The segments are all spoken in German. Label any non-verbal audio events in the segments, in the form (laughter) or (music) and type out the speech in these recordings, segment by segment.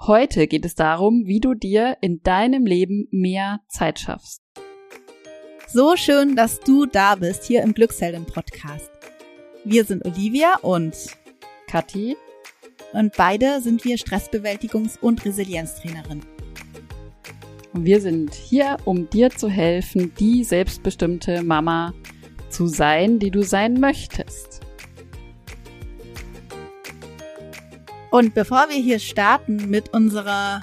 Heute geht es darum, wie du dir in deinem Leben mehr Zeit schaffst. So schön, dass du da bist, hier im Glückshelden Podcast. Wir sind Olivia und Kathi. Und beide sind wir Stressbewältigungs- und Resilienztrainerin. Und wir sind hier, um dir zu helfen, die selbstbestimmte Mama zu sein, die du sein möchtest. Und bevor wir hier starten mit unserer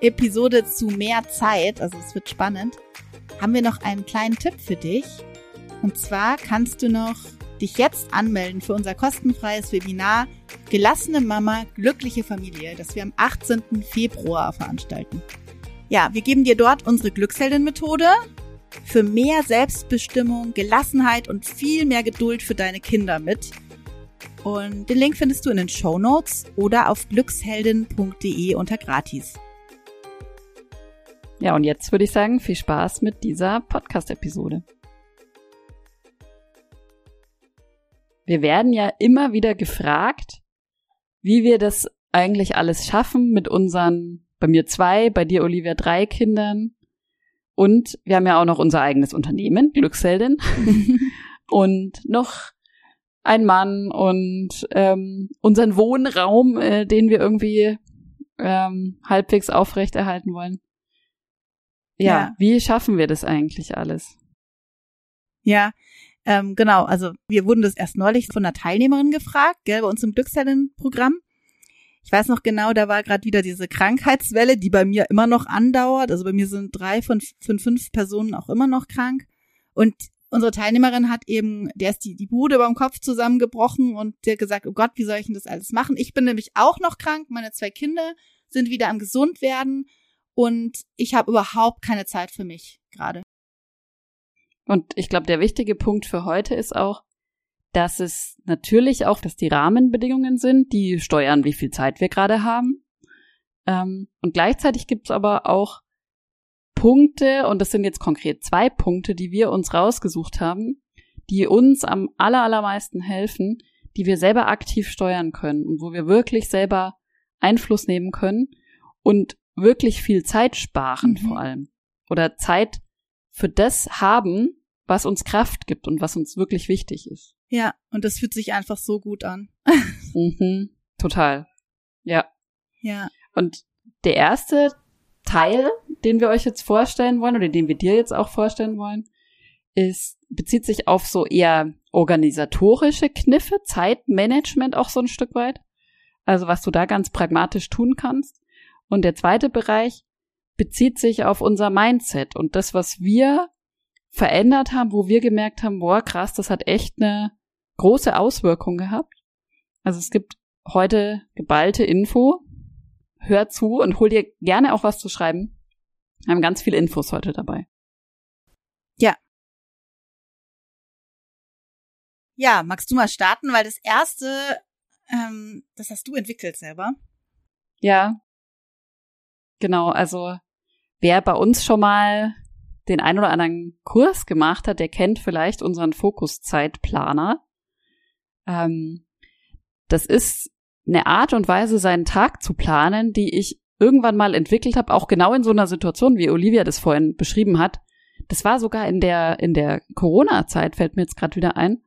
Episode zu mehr Zeit, also es wird spannend, haben wir noch einen kleinen Tipp für dich. Und zwar kannst du noch dich jetzt anmelden für unser kostenfreies Webinar Gelassene Mama, glückliche Familie, das wir am 18. Februar veranstalten. Ja, wir geben dir dort unsere Glücksheldin-Methode für mehr Selbstbestimmung, Gelassenheit und viel mehr Geduld für deine Kinder mit. Und den Link findest du in den Show Notes oder auf glücksheldin.de unter gratis. Ja, und jetzt würde ich sagen, viel Spaß mit dieser Podcast-Episode. Wir werden ja immer wieder gefragt, wie wir das eigentlich alles schaffen mit unseren, bei mir zwei, bei dir Olivia drei Kindern. Und wir haben ja auch noch unser eigenes Unternehmen, Glücksheldin. (laughs) und noch ein Mann und ähm, unseren Wohnraum, äh, den wir irgendwie ähm, halbwegs aufrechterhalten wollen. Ja, ja, wie schaffen wir das eigentlich alles? Ja, ähm, genau. Also wir wurden das erst neulich von einer Teilnehmerin gefragt, gell, bei uns im Glückshelden-Programm. Ich weiß noch genau, da war gerade wieder diese Krankheitswelle, die bei mir immer noch andauert. Also bei mir sind drei von, von fünf Personen auch immer noch krank. Und unsere Teilnehmerin hat eben, der ist die, die Bude beim Kopf zusammengebrochen und der gesagt, oh Gott, wie soll ich denn das alles machen? Ich bin nämlich auch noch krank, meine zwei Kinder sind wieder am gesund werden und ich habe überhaupt keine Zeit für mich gerade. Und ich glaube, der wichtige Punkt für heute ist auch, dass es natürlich auch, dass die Rahmenbedingungen sind, die steuern, wie viel Zeit wir gerade haben. Ähm, und gleichzeitig gibt es aber auch Punkte, und das sind jetzt konkret zwei Punkte, die wir uns rausgesucht haben, die uns am aller, allermeisten helfen, die wir selber aktiv steuern können und wo wir wirklich selber Einfluss nehmen können und wirklich viel Zeit sparen mhm. vor allem. Oder Zeit für das haben, was uns Kraft gibt und was uns wirklich wichtig ist. Ja, und das fühlt sich einfach so gut an. mhm, total. Ja. Ja. Und der erste Teil, den wir euch jetzt vorstellen wollen oder den wir dir jetzt auch vorstellen wollen, ist, bezieht sich auf so eher organisatorische Kniffe, Zeitmanagement auch so ein Stück weit. Also was du da ganz pragmatisch tun kannst. Und der zweite Bereich bezieht sich auf unser Mindset und das, was wir verändert haben, wo wir gemerkt haben, boah, krass, das hat echt eine große Auswirkung gehabt. Also es gibt heute geballte Info, hör zu und hol dir gerne auch was zu schreiben. Wir haben ganz viele Infos heute dabei. Ja. Ja, magst du mal starten, weil das erste, ähm, das hast du entwickelt selber. Ja. Genau, also wer bei uns schon mal den ein oder anderen Kurs gemacht hat, der kennt vielleicht unseren Fokuszeitplaner. Ähm, das ist eine Art und Weise, seinen Tag zu planen, die ich irgendwann mal entwickelt habe, auch genau in so einer Situation, wie Olivia das vorhin beschrieben hat. Das war sogar in der, in der Corona-Zeit, fällt mir jetzt gerade wieder ein,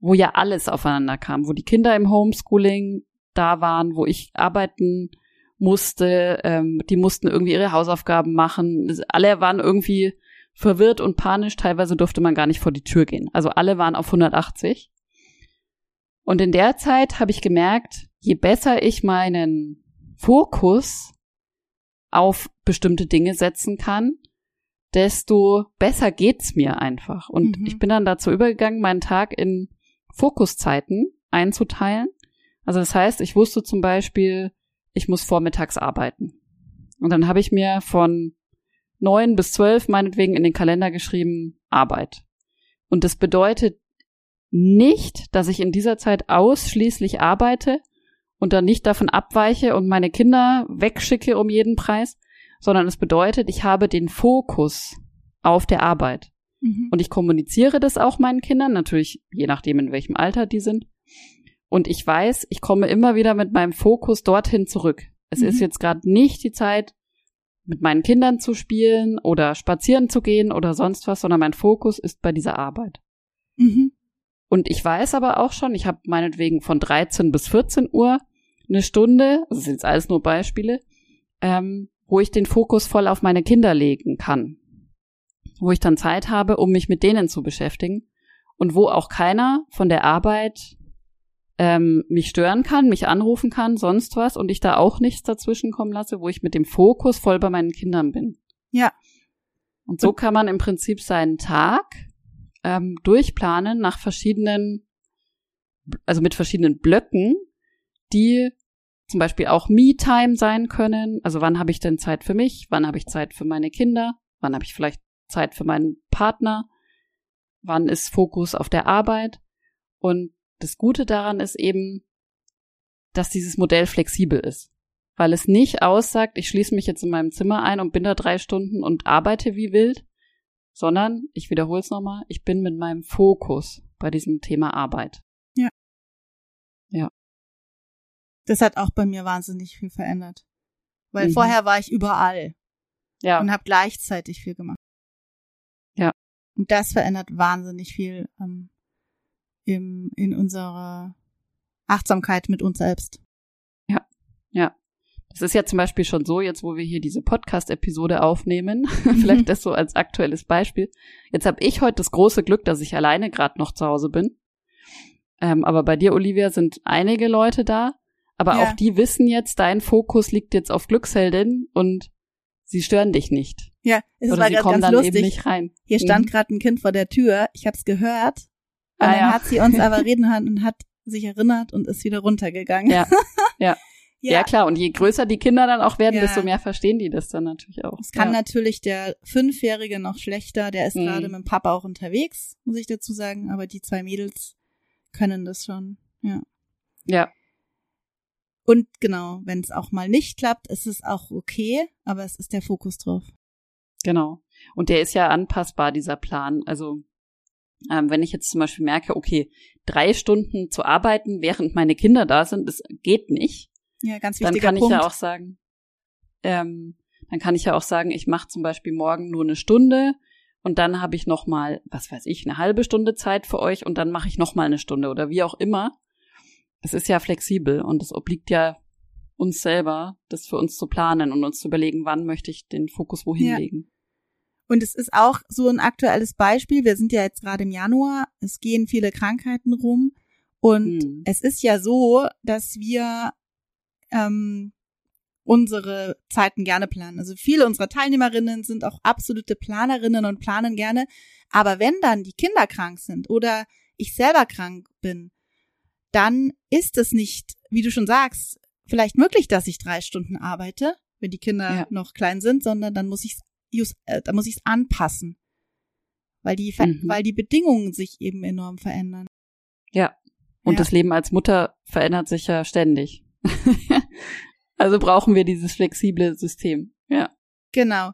wo ja alles aufeinander kam, wo die Kinder im Homeschooling da waren, wo ich arbeiten musste, ähm, die mussten irgendwie ihre Hausaufgaben machen. Alle waren irgendwie verwirrt und panisch, teilweise durfte man gar nicht vor die Tür gehen. Also alle waren auf 180. Und in der Zeit habe ich gemerkt, je besser ich meinen Fokus auf bestimmte Dinge setzen kann, desto besser geht's mir einfach. Und mhm. ich bin dann dazu übergegangen, meinen Tag in Fokuszeiten einzuteilen. Also das heißt, ich wusste zum Beispiel, ich muss vormittags arbeiten. Und dann habe ich mir von neun bis zwölf meinetwegen in den Kalender geschrieben, Arbeit. Und das bedeutet nicht, dass ich in dieser Zeit ausschließlich arbeite und dann nicht davon abweiche und meine Kinder wegschicke um jeden Preis, sondern es bedeutet, ich habe den Fokus auf der Arbeit. Mhm. Und ich kommuniziere das auch meinen Kindern, natürlich je nachdem, in welchem Alter die sind. Und ich weiß, ich komme immer wieder mit meinem Fokus dorthin zurück. Es Mhm. ist jetzt gerade nicht die Zeit, mit meinen Kindern zu spielen oder spazieren zu gehen oder sonst was, sondern mein Fokus ist bei dieser Arbeit. Mhm. Und ich weiß aber auch schon, ich habe meinetwegen von 13 bis 14 Uhr eine Stunde, das sind jetzt alles nur Beispiele, ähm, wo ich den Fokus voll auf meine Kinder legen kann. Wo ich dann Zeit habe, um mich mit denen zu beschäftigen. Und wo auch keiner von der Arbeit ähm, mich stören kann, mich anrufen kann, sonst was, und ich da auch nichts dazwischen kommen lasse, wo ich mit dem Fokus voll bei meinen Kindern bin. Ja. Und so kann man im Prinzip seinen Tag ähm, durchplanen nach verschiedenen, also mit verschiedenen Blöcken, die zum Beispiel auch Me-Time sein können. Also wann habe ich denn Zeit für mich? Wann habe ich Zeit für meine Kinder? Wann habe ich vielleicht Zeit für meinen Partner? Wann ist Fokus auf der Arbeit? Und das Gute daran ist eben, dass dieses Modell flexibel ist. Weil es nicht aussagt, ich schließe mich jetzt in meinem Zimmer ein und bin da drei Stunden und arbeite wie wild, sondern, ich wiederhole es nochmal, ich bin mit meinem Fokus bei diesem Thema Arbeit. Das hat auch bei mir wahnsinnig viel verändert. Weil Mhm. vorher war ich überall Ja, und habe gleichzeitig viel gemacht. Ja. Und das verändert wahnsinnig viel ähm, im, in unserer Achtsamkeit mit uns selbst. das ist ja zum Beispiel schon so, jetzt wo wir hier diese Podcast-Episode aufnehmen, (laughs) vielleicht das so als aktuelles Beispiel. Jetzt habe ich heute das große Glück, dass ich alleine gerade noch zu Hause bin. Ähm, aber bei dir, Olivia, sind einige Leute da. Aber Ja. auch die wissen jetzt, dein Fokus liegt jetzt auf Glücksheldin und sie stören dich nicht. Ja, es Oder war sie kommen ganz dann eben lustig. nicht rein. Hier stand Mhm. gerade ein Kind vor der Tür. Ich habe es gehört. Und Ah, dann ja. hat sie uns aber (laughs) reden hören und hat sich erinnert und ist wieder runtergegangen. Ja, ja. (laughs) ja. Ja. klar. Und je größer die Kinder dann auch werden, desto mehr verstehen die das dann natürlich auch. Es kann natürlich der Fünfjährige noch schlechter, der ist Mhm. gerade mit dem Papa auch unterwegs, muss ich dazu sagen, aber die zwei Mädels können das schon, ja. ja, Und genau, wenn es auch mal nicht klappt, ist es auch okay, aber es ist der Fokus drauf. Genau. Und der ist ja anpassbar, dieser Plan. Also ähm, wenn ich jetzt zum Beispiel merke, okay, drei Stunden zu arbeiten, während meine Kinder da sind, das geht nicht, Ja, ganz dann wichtiger kann ich Punkt. ja auch sagen, ähm, dann kann ich ja auch sagen, ich mache zum Beispiel morgen nur eine Stunde und dann habe ich noch mal, was weiß ich, eine halbe Stunde Zeit für euch und dann mache ich noch mal eine Stunde oder wie auch immer. Es ist ja flexibel und es obliegt ja uns selber, das für uns zu planen und uns zu überlegen, wann möchte ich den Fokus wohin Ja. legen. Und es ist auch so ein aktuelles Beispiel. Wir sind ja jetzt gerade im Januar. Es gehen viele Krankheiten rum. Und Hm. es ist ja so, dass wir ähm, unsere Zeiten gerne planen. Also viele unserer Teilnehmerinnen sind auch absolute Planerinnen und planen gerne. Aber wenn dann die Kinder krank sind oder ich selber krank bin, dann ist es nicht, wie du schon sagst, vielleicht möglich, dass ich drei Stunden arbeite, wenn die Kinder Ja. noch klein sind, sondern dann muss ich es äh, da muss ich es anpassen, weil die Mhm. weil die Bedingungen sich eben enorm verändern. Ja. Und Ja. das Leben als Mutter verändert sich ja ständig. (laughs) also brauchen wir dieses flexible System. Ja. Genau.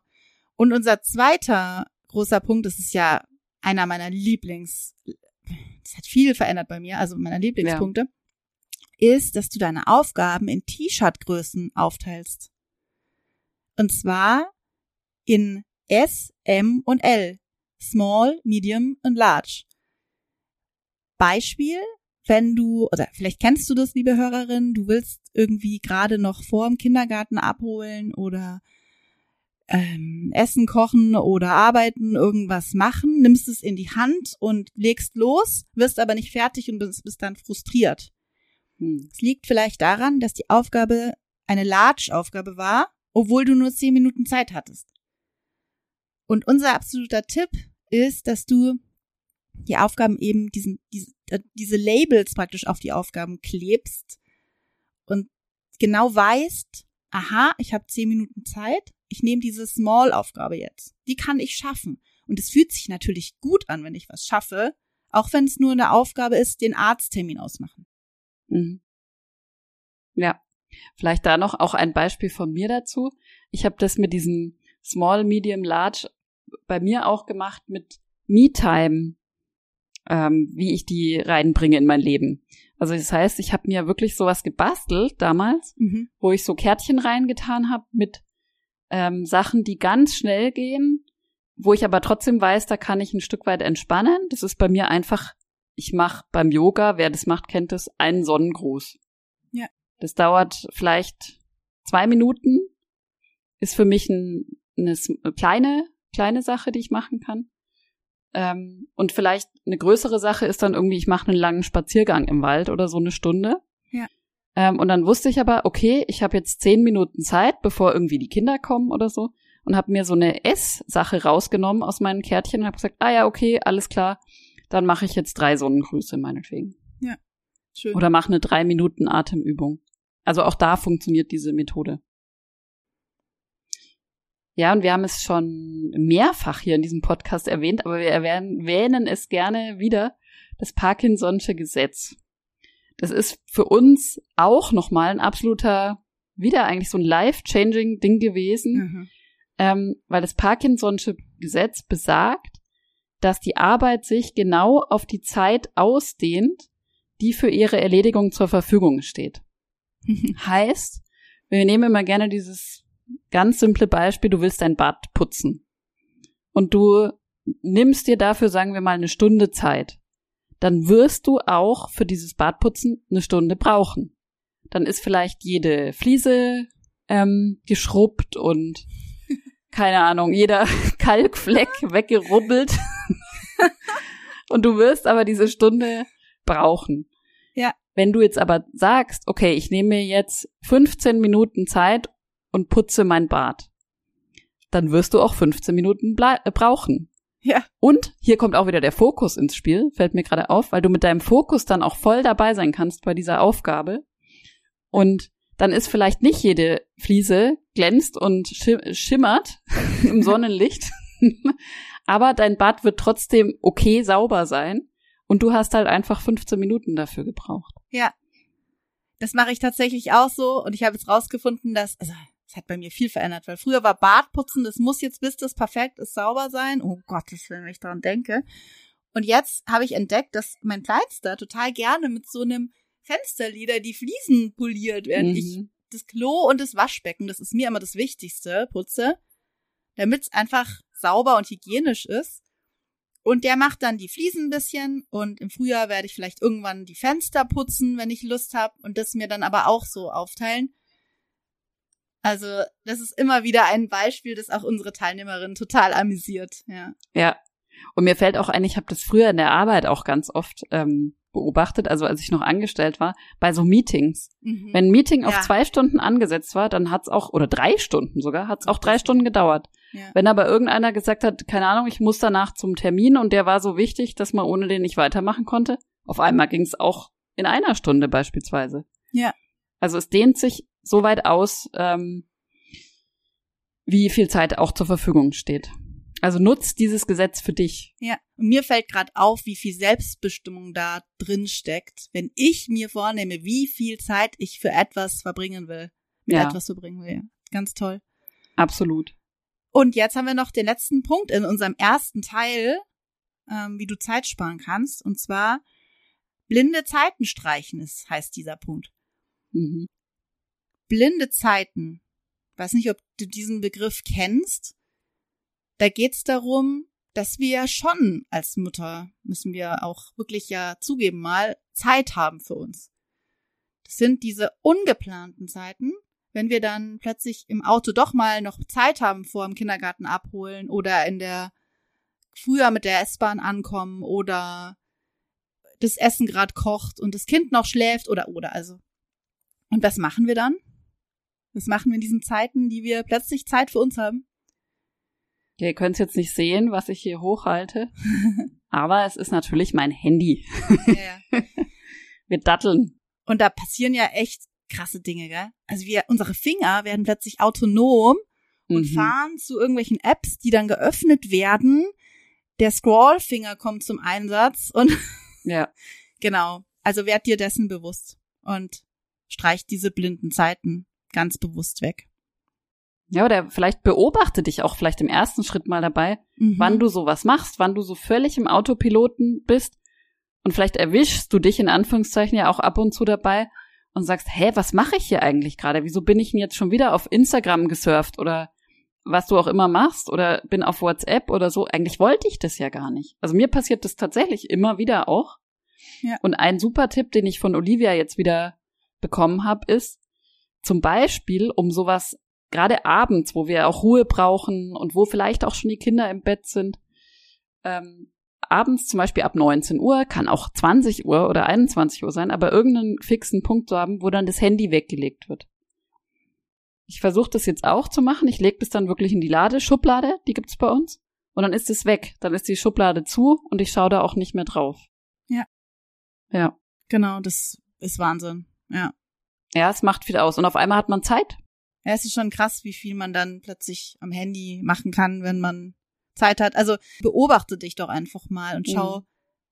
Und unser zweiter großer Punkt, das ist ja einer meiner Lieblings, das hat viel verändert bei mir, also meiner Lieblingspunkte, ist, dass du deine Aufgaben in T-Shirt-Größen aufteilst. Und zwar in S, M und L. Small, Medium und Large. Beispiel, wenn du, oder vielleicht kennst du das, liebe Hörerin, du willst irgendwie gerade noch vor dem Kindergarten abholen oder ähm, Essen kochen oder arbeiten, irgendwas machen, nimmst es in die Hand und legst los, wirst aber nicht fertig und bist, bist dann frustriert. Hm. Es liegt vielleicht daran, dass die Aufgabe eine Large-Aufgabe war, obwohl du nur zehn Minuten Zeit hattest. Und unser absoluter Tipp ist, dass du die Aufgaben eben diesen, diese, äh, diese Labels praktisch auf die Aufgaben klebst und genau weißt, aha, ich habe zehn Minuten Zeit, ich nehme diese Small-Aufgabe jetzt. Die kann ich schaffen. Und es fühlt sich natürlich gut an, wenn ich was schaffe, auch wenn es nur eine Aufgabe ist, den Arzttermin ausmachen. Mhm. Ja. Vielleicht da noch auch ein Beispiel von mir dazu. Ich habe das mit diesem Small, Medium, Large bei mir auch gemacht mit Me-Time, ähm, wie ich die reinbringe in mein Leben. Also das heißt, ich habe mir wirklich sowas gebastelt damals, Mhm. wo ich so Kärtchen reingetan habe mit ähm, Sachen, die ganz schnell gehen, wo ich aber trotzdem weiß, da kann ich ein Stück weit entspannen. Das ist bei mir einfach, ich mache beim Yoga, wer das macht, kennt es, einen Sonnengruß. Ja. Das dauert vielleicht zwei Minuten, ist für mich ein, eine kleine, kleine Sache, die ich machen kann. Ähm, und vielleicht eine größere Sache ist dann irgendwie, ich mache einen langen Spaziergang im Wald oder so eine Stunde. Ja. Ähm, und dann wusste ich aber, okay, ich habe jetzt zehn Minuten Zeit, bevor irgendwie die Kinder kommen oder so. Und habe mir so eine Ess-Sache rausgenommen aus meinen Kärtchen und habe gesagt, ah ja, okay, alles klar, dann mache ich jetzt drei Sonnengrüße meinetwegen. Schön. Oder mache eine drei Minuten Atemübung. Also auch da funktioniert diese Methode. Ja, und wir haben es schon mehrfach hier in diesem Podcast erwähnt, aber wir erwähnen, erwähnen es gerne wieder, das Parkinson'sche Gesetz. Das ist für uns auch nochmal ein absoluter, wieder eigentlich so ein life-changing Ding gewesen, Mhm. ähm, weil das Parkinson'sche Gesetz besagt, dass die Arbeit sich genau auf die Zeit ausdehnt, die für ihre Erledigung zur Verfügung steht. Heißt, wir nehmen immer gerne dieses ganz simple Beispiel, du willst dein Bad putzen. Und du nimmst dir dafür, sagen wir mal, eine Stunde Zeit. Dann wirst du auch für dieses Badputzen eine Stunde brauchen. Dann ist vielleicht jede Fliese ähm, geschrubbt und (laughs) keine Ahnung, jeder (laughs) Kalkfleck (laughs) weggerubbelt. und du wirst aber diese Stunde brauchen. Ja. Wenn du jetzt aber sagst, okay, ich nehme mir jetzt 15 Minuten Zeit und putze mein Bad, dann wirst du auch 15 Minuten äh, brauchen. Ja. Und hier kommt auch wieder der Fokus ins Spiel, fällt mir gerade auf, weil du mit deinem Fokus dann auch voll dabei sein kannst bei dieser Aufgabe. Und dann ist vielleicht nicht jede Fliese glänzt und schi- schimmert (laughs) im Sonnenlicht, (laughs) aber dein Bad wird trotzdem okay sauber sein und du hast halt einfach 15 Minuten dafür gebraucht. Ja. Das mache ich tatsächlich auch so und ich habe jetzt rausgefunden, dass, also, es hat bei mir viel verändert, weil früher war Badputzen, das muss jetzt, bis das perfekt ist, sauber sein. Oh Gottes Willen, wenn ich daran denke. Und jetzt habe ich entdeckt, dass mein Kleinster total gerne mit so einem Fensterlieder die Fliesen poliert, während ich Mhm. das Klo und das Waschbecken, das ist mir immer das Wichtigste, putze, damit es einfach sauber und hygienisch ist. Und der macht dann die Fliesen ein bisschen und im Frühjahr werde ich vielleicht irgendwann die Fenster putzen, wenn ich Lust habe und das mir dann aber auch so aufteilen. Also, das ist immer wieder ein Beispiel, das auch unsere Teilnehmerin total amüsiert, ja. Ja. Und mir fällt auch ein, ich habe das früher in der Arbeit auch ganz oft ähm, beobachtet, also als ich noch angestellt war, bei so Meetings. Mhm. Wenn ein Meeting auf Ja. zwei Stunden angesetzt war, dann hat's auch, oder drei Stunden sogar, hat's auch drei Stunden gedauert. ja. Wenn aber irgendeiner gesagt hat, keine Ahnung, ich muss danach zum Termin und der war so wichtig, dass man ohne den nicht weitermachen konnte, auf einmal ging's auch in einer Stunde beispielsweise. Ja. Also es dehnt sich so weit aus, ähm, wie viel Zeit auch zur Verfügung steht. Also nutzt dieses Gesetz für dich. Ja, und mir fällt gerade auf, wie viel Selbstbestimmung da drin steckt, wenn ich mir vornehme, wie viel Zeit ich für etwas verbringen will, mit Ja. etwas verbringen will. Ganz toll. Absolut. Und jetzt haben wir noch den letzten Punkt in unserem ersten Teil, ähm, wie du Zeit sparen kannst, und zwar blinde Zeiten streichen ist, heißt dieser Punkt. Mhm. Blinde Zeiten. Weiß nicht, ob du diesen Begriff kennst. Da geht's darum, dass wir schon als Mutter, müssen wir auch wirklich ja zugeben mal, Zeit haben für uns. Das sind diese ungeplanten Zeiten, wenn wir dann plötzlich im Auto doch mal noch Zeit haben vor dem Kindergarten abholen oder in der früher mit der S-Bahn ankommen oder das Essen gerade kocht und das Kind noch schläft oder oder also. Und was machen wir dann? Was machen wir in diesen Zeiten, die wir plötzlich Zeit für uns haben? Ja, ihr könnt jetzt nicht sehen, was ich hier hochhalte, (laughs) aber es ist natürlich mein Handy. Ja, ja. (laughs) Wir datteln. Und da passieren ja echt krasse Dinge, gell? Also wir, unsere Finger werden plötzlich autonom und Mhm. fahren zu irgendwelchen Apps, die dann geöffnet werden. Der Scrollfinger kommt zum Einsatz und (laughs) Ja. genau. Also werd dir dessen bewusst und streich diese blinden Zeiten ganz bewusst weg. Ja, oder vielleicht beobachte dich auch vielleicht im ersten Schritt mal dabei, Mhm. wann du sowas machst, wann du so völlig im Autopiloten bist Und vielleicht erwischst du dich in Anführungszeichen ja auch ab und zu dabei und sagst, hä, was mache ich hier eigentlich gerade? Wieso bin ich denn jetzt schon wieder auf Instagram gesurft oder was du auch immer machst oder bin auf WhatsApp oder so? Eigentlich wollte ich das ja gar nicht. Also mir passiert das tatsächlich immer wieder auch. Ja. Und ein super Tipp, den ich von Olivia jetzt wieder bekommen habe, ist zum Beispiel, um sowas gerade abends, wo wir auch Ruhe brauchen und wo vielleicht auch schon die Kinder im Bett sind, ähm, abends zum Beispiel ab 19 Uhr, kann auch 20 Uhr oder 21 Uhr sein, aber irgendeinen fixen Punkt zu haben, wo dann das Handy weggelegt wird. Ich versuche das jetzt auch zu machen. Ich lege das dann wirklich in die Ladeschublade, die gibt's bei uns. Und dann ist es weg. Dann ist die Schublade zu und ich schaue da auch nicht mehr drauf. Ja. Ja. Genau, das ist Wahnsinn. Ja. Ja, es macht viel aus. Und auf einmal hat man Zeit. Ja, es ist schon krass, wie viel man dann plötzlich am Handy machen kann, wenn man Zeit hat. Also beobachte dich doch einfach mal und schau, mhm.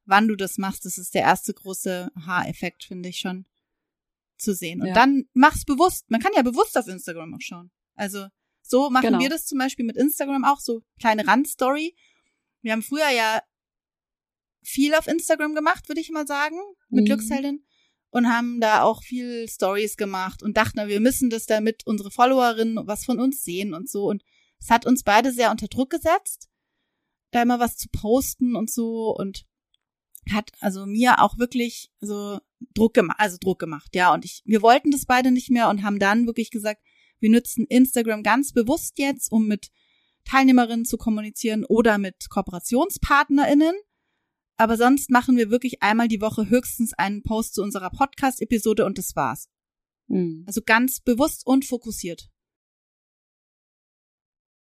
wann du das machst. Das ist der erste große Aha-Effekt, finde ich schon zu sehen. Und ja. dann mach's bewusst. Man kann ja bewusst auf Instagram auch schauen. Also so machen genau. wir das zum Beispiel mit Instagram auch, so kleine Randstory. Wir haben früher ja viel auf Instagram gemacht, würde ich mal sagen, mit mhm. Glücksheldin und haben da auch viel Stories gemacht und dachten, wir müssen das damit unsere Followerinnen was von uns sehen und so. Und es hat uns beide sehr unter Druck gesetzt, da immer was zu posten und so und hat also mir auch wirklich so Druck gemacht, also Druck gemacht, ja. Und ich, wir wollten das beide nicht mehr und haben dann wirklich gesagt, wir nutzen Instagram ganz bewusst jetzt, um mit Teilnehmerinnen zu kommunizieren oder mit KooperationspartnerInnen aber sonst machen wir wirklich einmal die Woche höchstens einen Post zu unserer Podcast-Episode und das war's. Mhm. Also ganz bewusst und fokussiert.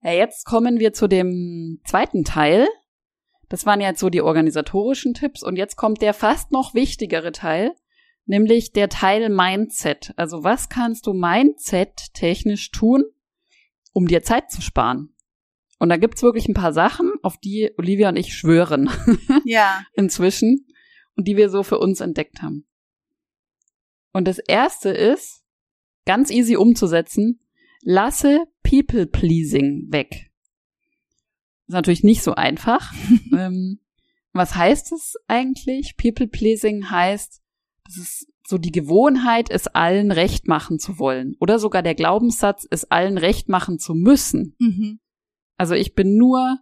Ja, jetzt kommen wir zu dem zweiten Teil. Das waren jetzt so die organisatorischen Tipps und jetzt kommt der fast noch wichtigere Teil, nämlich der Teil Mindset. Also was kannst du Mindset technisch tun, um dir Zeit zu sparen? Und da gibt's wirklich ein paar Sachen, auf die Olivia und ich schwören. (laughs) Ja. Inzwischen. Und die wir so für uns entdeckt haben. Und das erste ist, ganz easy umzusetzen, lasse People Pleasing weg. Ist natürlich nicht so einfach. (laughs) ähm, was heißt es eigentlich? People Pleasing heißt, das ist so die Gewohnheit, es allen recht machen zu wollen. Oder sogar der Glaubenssatz, es allen recht machen zu müssen. Mhm. Also ich bin nur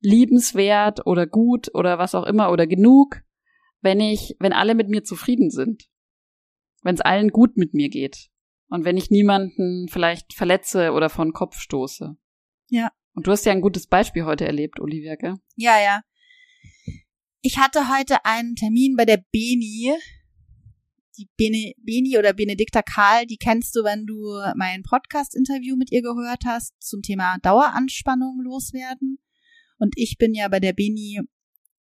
liebenswert oder gut oder was auch immer oder genug, wenn ich, wenn alle mit mir zufrieden sind. Wenn es allen gut mit mir geht. Und wenn ich niemanden vielleicht verletze oder von Kopf stoße. Ja. Und du hast ja ein gutes Beispiel heute erlebt, Olivia, gell? Ja, ja. Ich hatte heute einen Termin bei der Beni die Bene, Beni oder Benedikta Karl, die kennst du, wenn du mein Podcast-Interview mit ihr gehört hast zum Thema Daueranspannung loswerden. Und ich bin ja bei der Beni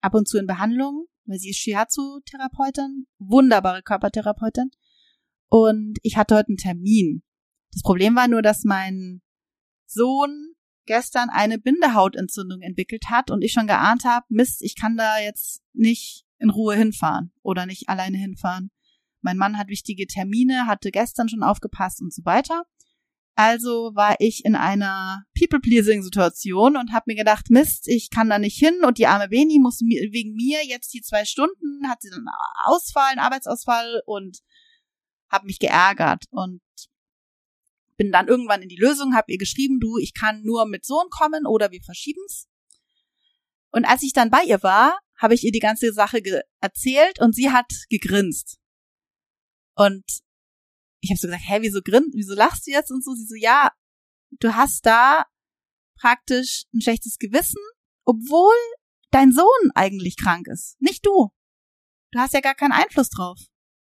ab und zu in Behandlung, weil sie ist Shiatsu-Therapeutin, wunderbare Körpertherapeutin. Und ich hatte heute einen Termin. Das Problem war nur, dass mein Sohn gestern eine Bindehautentzündung entwickelt hat und ich schon geahnt habe, Mist, ich kann da jetzt nicht in Ruhe hinfahren oder nicht alleine hinfahren. Mein Mann hat wichtige Termine, hatte gestern schon aufgepasst und so weiter. Also war ich in einer People-Pleasing-Situation und habe mir gedacht, Mist, ich kann da nicht hin und die arme Beni muss wegen mir jetzt die zwei Stunden, hat sie dann Ausfall, einen Arbeitsausfall und habe mich geärgert und bin dann irgendwann in die Lösung, habe ihr geschrieben, du, ich kann nur mit Sohn kommen oder wir verschieben's. Und als ich dann bei ihr war, habe ich ihr die ganze Sache erzählt und sie hat gegrinst. Und ich habe so gesagt, hä, wieso grin, wieso lachst du jetzt und so? Sie so, ja, du hast da praktisch ein schlechtes Gewissen, obwohl dein Sohn eigentlich krank ist, nicht du. Du hast ja gar keinen Einfluss drauf,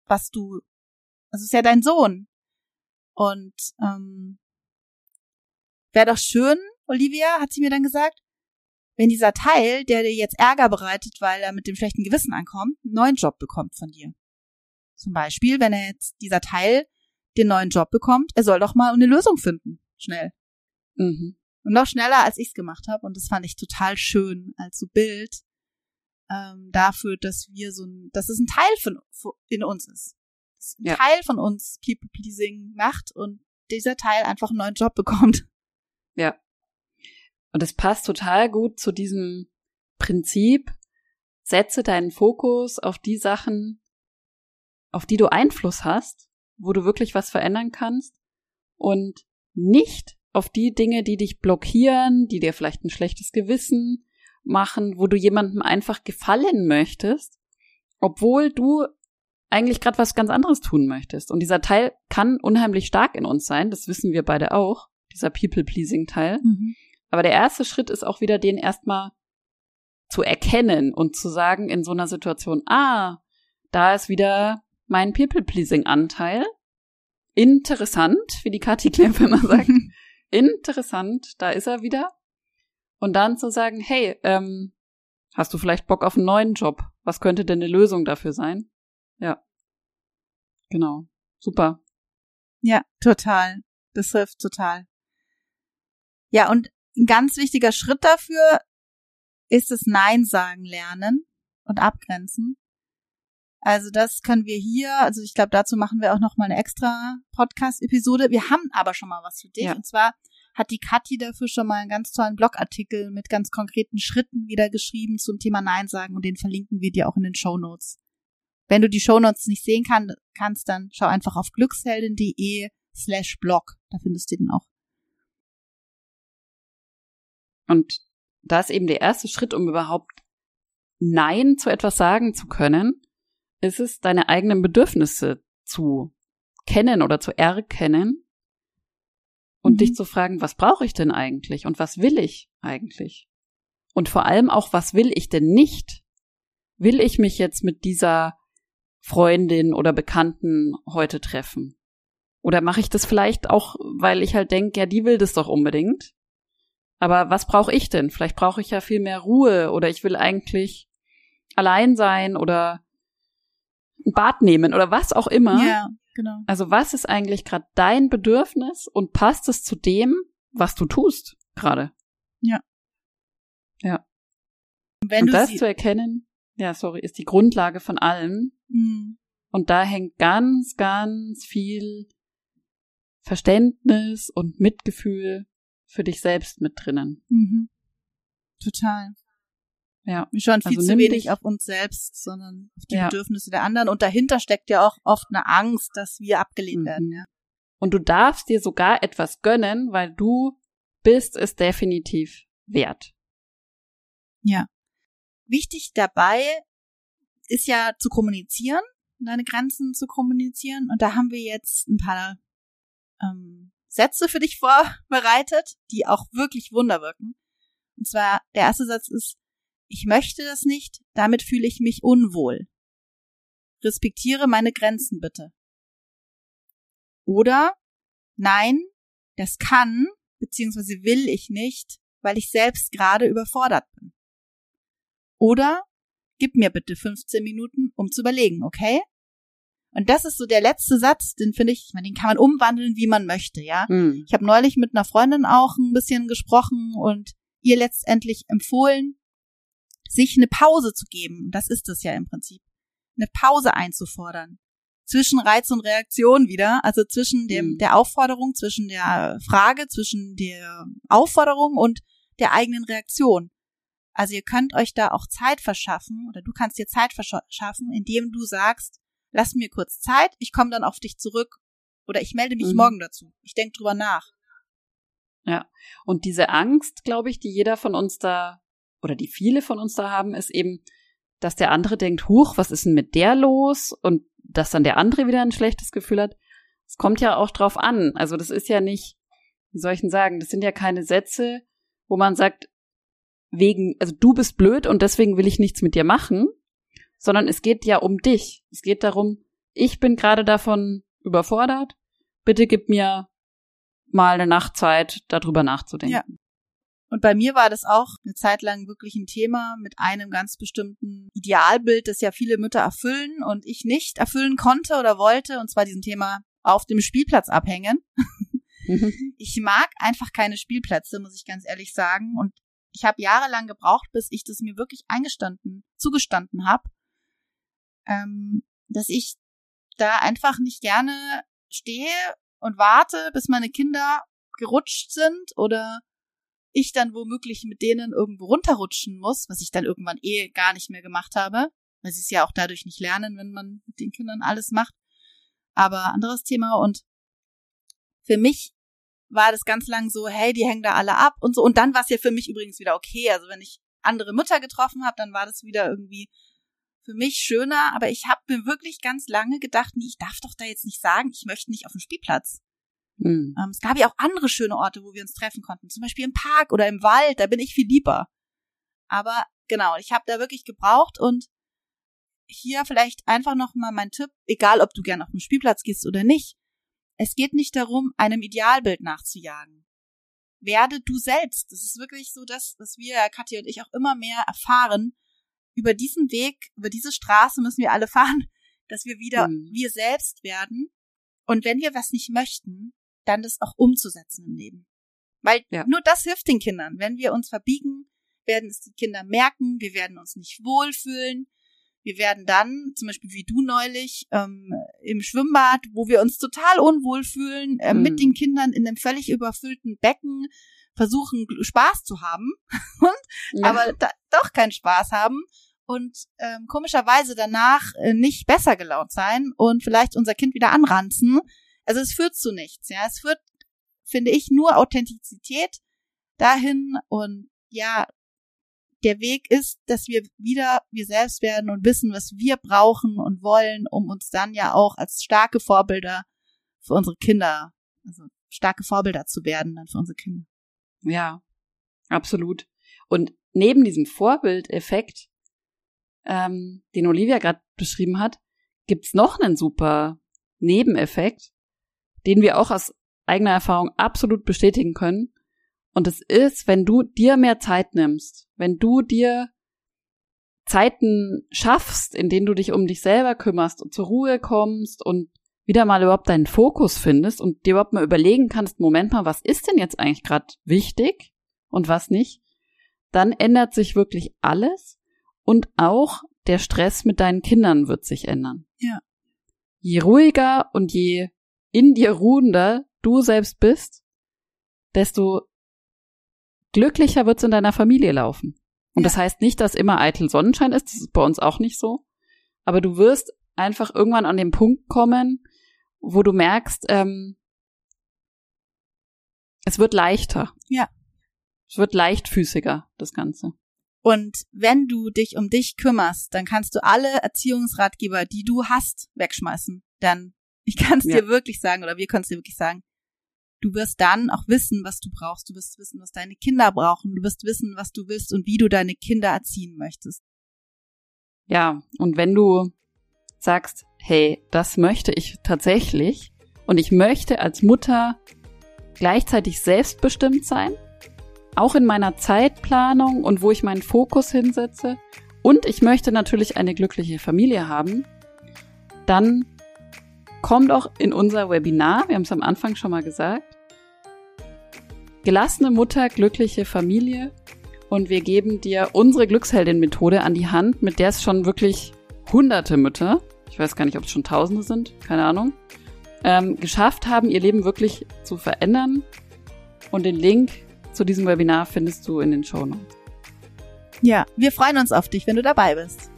was du. Das ist ja dein Sohn. Und ähm, wäre doch schön, Olivia, hat sie mir dann gesagt, wenn dieser Teil, der dir jetzt Ärger bereitet, weil er mit dem schlechten Gewissen ankommt, einen neuen Job bekommt von dir. Zum Beispiel, wenn er jetzt dieser Teil den neuen Job bekommt, er soll doch mal eine Lösung finden. Schnell. Mhm. Und noch schneller, als ich es gemacht habe. Und das fand ich total schön als so Bild ähm, dafür, dass wir so ein, dass es ein Teil von, von in uns ist. Dass ein ja. Teil von uns People Pleasing macht und dieser Teil einfach einen neuen Job bekommt. Ja. Und es passt total gut zu diesem Prinzip, setze deinen Fokus auf die Sachen, auf die du Einfluss hast, wo du wirklich was verändern kannst und nicht auf die Dinge, die dich blockieren, die dir vielleicht ein schlechtes Gewissen machen, wo du jemandem einfach gefallen möchtest, obwohl du eigentlich gerade was ganz anderes tun möchtest. Und dieser Teil kann unheimlich stark in uns sein, das wissen wir beide auch, dieser People-Pleasing-Teil. Mhm. Aber der erste Schritt ist auch wieder, den erstmal zu erkennen und zu sagen in so einer Situation, ah, da ist wieder mein People-Pleasing-Anteil. Interessant, wie die Kathi Klemp immer sagt. (laughs) Interessant, da ist er wieder. Und dann zu sagen, hey, ähm, hast du vielleicht Bock auf einen neuen Job? Was könnte denn eine Lösung dafür sein? Ja. Genau. Super. Ja, total. Das hilft total. Ja, und ein ganz wichtiger Schritt dafür ist es Nein sagen lernen und abgrenzen. Also das können wir hier, also ich glaube, dazu machen wir auch noch mal eine extra Podcast-Episode. Wir haben aber schon mal was für dich. Ja. Und zwar hat die Kathi dafür schon mal einen ganz tollen Blogartikel mit ganz konkreten Schritten wieder geschrieben zum Thema Nein sagen und den verlinken wir dir auch in den Show Notes. Wenn du die Show Notes nicht sehen kann, kannst, dann schau einfach auf glücksheldin.de slash blog. Da findest du den auch. Und da ist eben der erste Schritt, um überhaupt Nein zu etwas sagen zu können, ist es, deine eigenen Bedürfnisse zu kennen oder zu erkennen und mhm. dich zu fragen, was brauche ich denn eigentlich und was will ich eigentlich? Und vor allem auch, was will ich denn nicht? Will ich mich jetzt mit dieser Freundin oder Bekannten heute treffen? Oder mache ich das vielleicht auch, weil ich halt denke, ja, die will das doch unbedingt. Aber was brauche ich denn? Vielleicht brauche ich ja viel mehr Ruhe oder ich will eigentlich allein sein oder Bad nehmen oder was auch immer. Ja, genau. Also was ist eigentlich gerade dein Bedürfnis und passt es zu dem, was du tust gerade? Ja. Ja. Wenn und das zu erkennen, ja, sorry, ist die Grundlage von allem. Mhm. Und da hängt ganz, ganz viel Verständnis und Mitgefühl für dich selbst mit drinnen. Mhm. Total. Ja. Wir schauen viel also zu wenig auf uns selbst, sondern auf die ja. Bedürfnisse der anderen. Und dahinter steckt ja auch oft eine Angst, dass wir abgelehnt mhm. werden, ja. Und du darfst dir sogar etwas gönnen, weil du bist es definitiv wert. Ja. Wichtig dabei ist ja zu kommunizieren, deine Grenzen zu kommunizieren. Und da haben wir jetzt ein paar ähm, Sätze für dich (laughs) vorbereitet, die auch wirklich Wunder wirken. Und zwar, der erste Satz ist, ich möchte das nicht, damit fühle ich mich unwohl. Respektiere meine Grenzen bitte. Oder, nein, das kann bzw. will ich nicht, weil ich selbst gerade überfordert bin. Oder, gib mir bitte 15 Minuten, um zu überlegen, okay? Und das ist so der letzte Satz, den finde ich, ich meine, den kann man umwandeln, wie man möchte, ja. Mhm. Ich habe neulich mit einer Freundin auch ein bisschen gesprochen und ihr letztendlich empfohlen, sich eine Pause zu geben. Das ist es ja im Prinzip. Eine Pause einzufordern. Zwischen Reiz und Reaktion wieder, also zwischen dem, mhm. der Aufforderung, zwischen der Frage, zwischen der Aufforderung und der eigenen Reaktion. Also ihr könnt euch da auch Zeit verschaffen oder du kannst dir Zeit verschaffen, indem du sagst, lass mir kurz Zeit, ich komme dann auf dich zurück oder ich melde mich mhm. morgen dazu. Ich denke drüber nach. Ja, und diese Angst, glaube ich, die jeder von uns da oder die viele von uns da haben, ist eben, dass der andere denkt, huch, was ist denn mit der los? Und dass dann der andere wieder ein schlechtes Gefühl hat. Es kommt ja auch drauf an. Also das ist ja nicht, wie soll ich denn sagen, das sind ja keine Sätze, wo man sagt, wegen, also du bist blöd und deswegen will ich nichts mit dir machen, sondern es geht ja um dich. Es geht darum, ich bin gerade davon überfordert. Bitte gib mir mal eine Nachtzeit, darüber nachzudenken. Ja. Und bei mir war das auch eine Zeit lang wirklich ein Thema mit einem ganz bestimmten Idealbild, das ja viele Mütter erfüllen und ich nicht erfüllen konnte oder wollte, und zwar diesem Thema auf dem Spielplatz abhängen. (laughs) ich mag einfach keine Spielplätze, muss ich ganz ehrlich sagen. Und ich habe jahrelang gebraucht, bis ich das mir wirklich eingestanden, zugestanden habe, ähm, dass ich da einfach nicht gerne stehe und warte, bis meine Kinder gerutscht sind oder ich dann womöglich mit denen irgendwo runterrutschen muss, was ich dann irgendwann eh gar nicht mehr gemacht habe, weil sie es ja auch dadurch nicht lernen, wenn man mit den Kindern alles macht. Aber anderes Thema und für mich war das ganz lang so, hey, die hängen da alle ab und so. Und dann war es ja für mich übrigens wieder okay. Also wenn ich andere Mütter getroffen habe, dann war das wieder irgendwie für mich schöner. Aber ich habe mir wirklich ganz lange gedacht, nee, ich darf doch da jetzt nicht sagen, ich möchte nicht auf dem Spielplatz. Mhm. Ähm, es gab ja auch andere schöne Orte, wo wir uns treffen konnten. Zum Beispiel im Park oder im Wald, da bin ich viel lieber. Aber genau, ich habe da wirklich gebraucht und hier vielleicht einfach nochmal mein Tipp, egal ob du gern auf den Spielplatz gehst oder nicht. Es geht nicht darum, einem Idealbild nachzujagen. Werde du selbst. Das ist wirklich so das, was wir, Katja und ich, auch immer mehr erfahren. Über diesen Weg, über diese Straße müssen wir alle (laughs) fahren, dass wir wieder mhm. wir selbst werden. Und wenn wir was nicht möchten, dann das auch umzusetzen im Leben. Weil ja. nur das hilft den Kindern. Wenn wir uns verbiegen, werden es die Kinder merken, wir werden uns nicht wohlfühlen, wir werden dann, zum Beispiel wie du neulich, ähm, im Schwimmbad, wo wir uns total unwohl fühlen, äh, mhm. mit den Kindern in einem völlig überfüllten Becken versuchen, Spaß zu haben (laughs) und ja. aber da, doch keinen Spaß haben und ähm, komischerweise danach äh, nicht besser gelaunt sein und vielleicht unser Kind wieder anranzen. Also es führt zu nichts, ja. Es führt, finde ich, nur Authentizität dahin und ja, der Weg ist, dass wir wieder wir selbst werden und wissen, was wir brauchen und wollen, um uns dann ja auch als starke Vorbilder für unsere Kinder, also starke Vorbilder zu werden dann für unsere Kinder. Ja, absolut. Und neben diesem Vorbildeffekt, ähm, den Olivia gerade beschrieben hat, gibt's noch einen super Nebeneffekt, den wir auch aus eigener Erfahrung absolut bestätigen können. Und es ist, wenn du dir mehr Zeit nimmst, wenn du dir Zeiten schaffst, in denen du dich um dich selber kümmerst und zur Ruhe kommst und wieder mal überhaupt deinen Fokus findest und dir überhaupt mal überlegen kannst, Moment mal, was ist denn jetzt eigentlich gerade wichtig und was nicht, dann ändert sich wirklich alles und auch der Stress mit deinen Kindern wird sich ändern. Ja. Je ruhiger und je in dir ruhender du selbst bist, desto glücklicher wird's in deiner Familie laufen. Und ja. das heißt nicht, dass immer eitel Sonnenschein ist, das ist bei uns auch nicht so. Aber du wirst einfach irgendwann an den Punkt kommen, wo du merkst, ähm, es wird leichter. Ja. Es wird leichtfüßiger, das Ganze. Und wenn du dich um dich kümmerst, dann kannst du alle Erziehungsratgeber, die du hast, wegschmeißen. Denn ich kann es ja. dir wirklich sagen, oder wir können es dir wirklich sagen, Du wirst dann auch wissen, was du brauchst. Du wirst wissen, was deine Kinder brauchen. Du wirst wissen, was du willst und wie du deine Kinder erziehen möchtest. Ja, und wenn du sagst, hey, das möchte ich tatsächlich und ich möchte als Mutter gleichzeitig selbstbestimmt sein, auch in meiner Zeitplanung und wo ich meinen Fokus hinsetze und ich möchte natürlich eine glückliche Familie haben, dann komm doch in unser Webinar, wir haben es am Anfang schon mal gesagt, Gelassene Mutter, glückliche Familie. Und wir geben dir unsere Glücksheldin-Methode an die Hand, mit der es schon wirklich hunderte Mütter, ich weiß gar nicht, ob es schon tausende sind, keine Ahnung, ähm, geschafft haben, ihr Leben wirklich zu verändern. Und den Link zu diesem Webinar findest du in den Show Notes. Ja, wir freuen uns auf dich, wenn du dabei bist.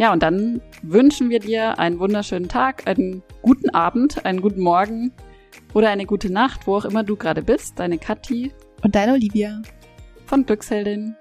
Ja, und dann wünschen wir dir einen wunderschönen Tag, einen guten Abend, einen guten Morgen oder eine gute Nacht, wo auch immer du gerade bist. Deine Kathi und deine Olivia von Glücksheldin.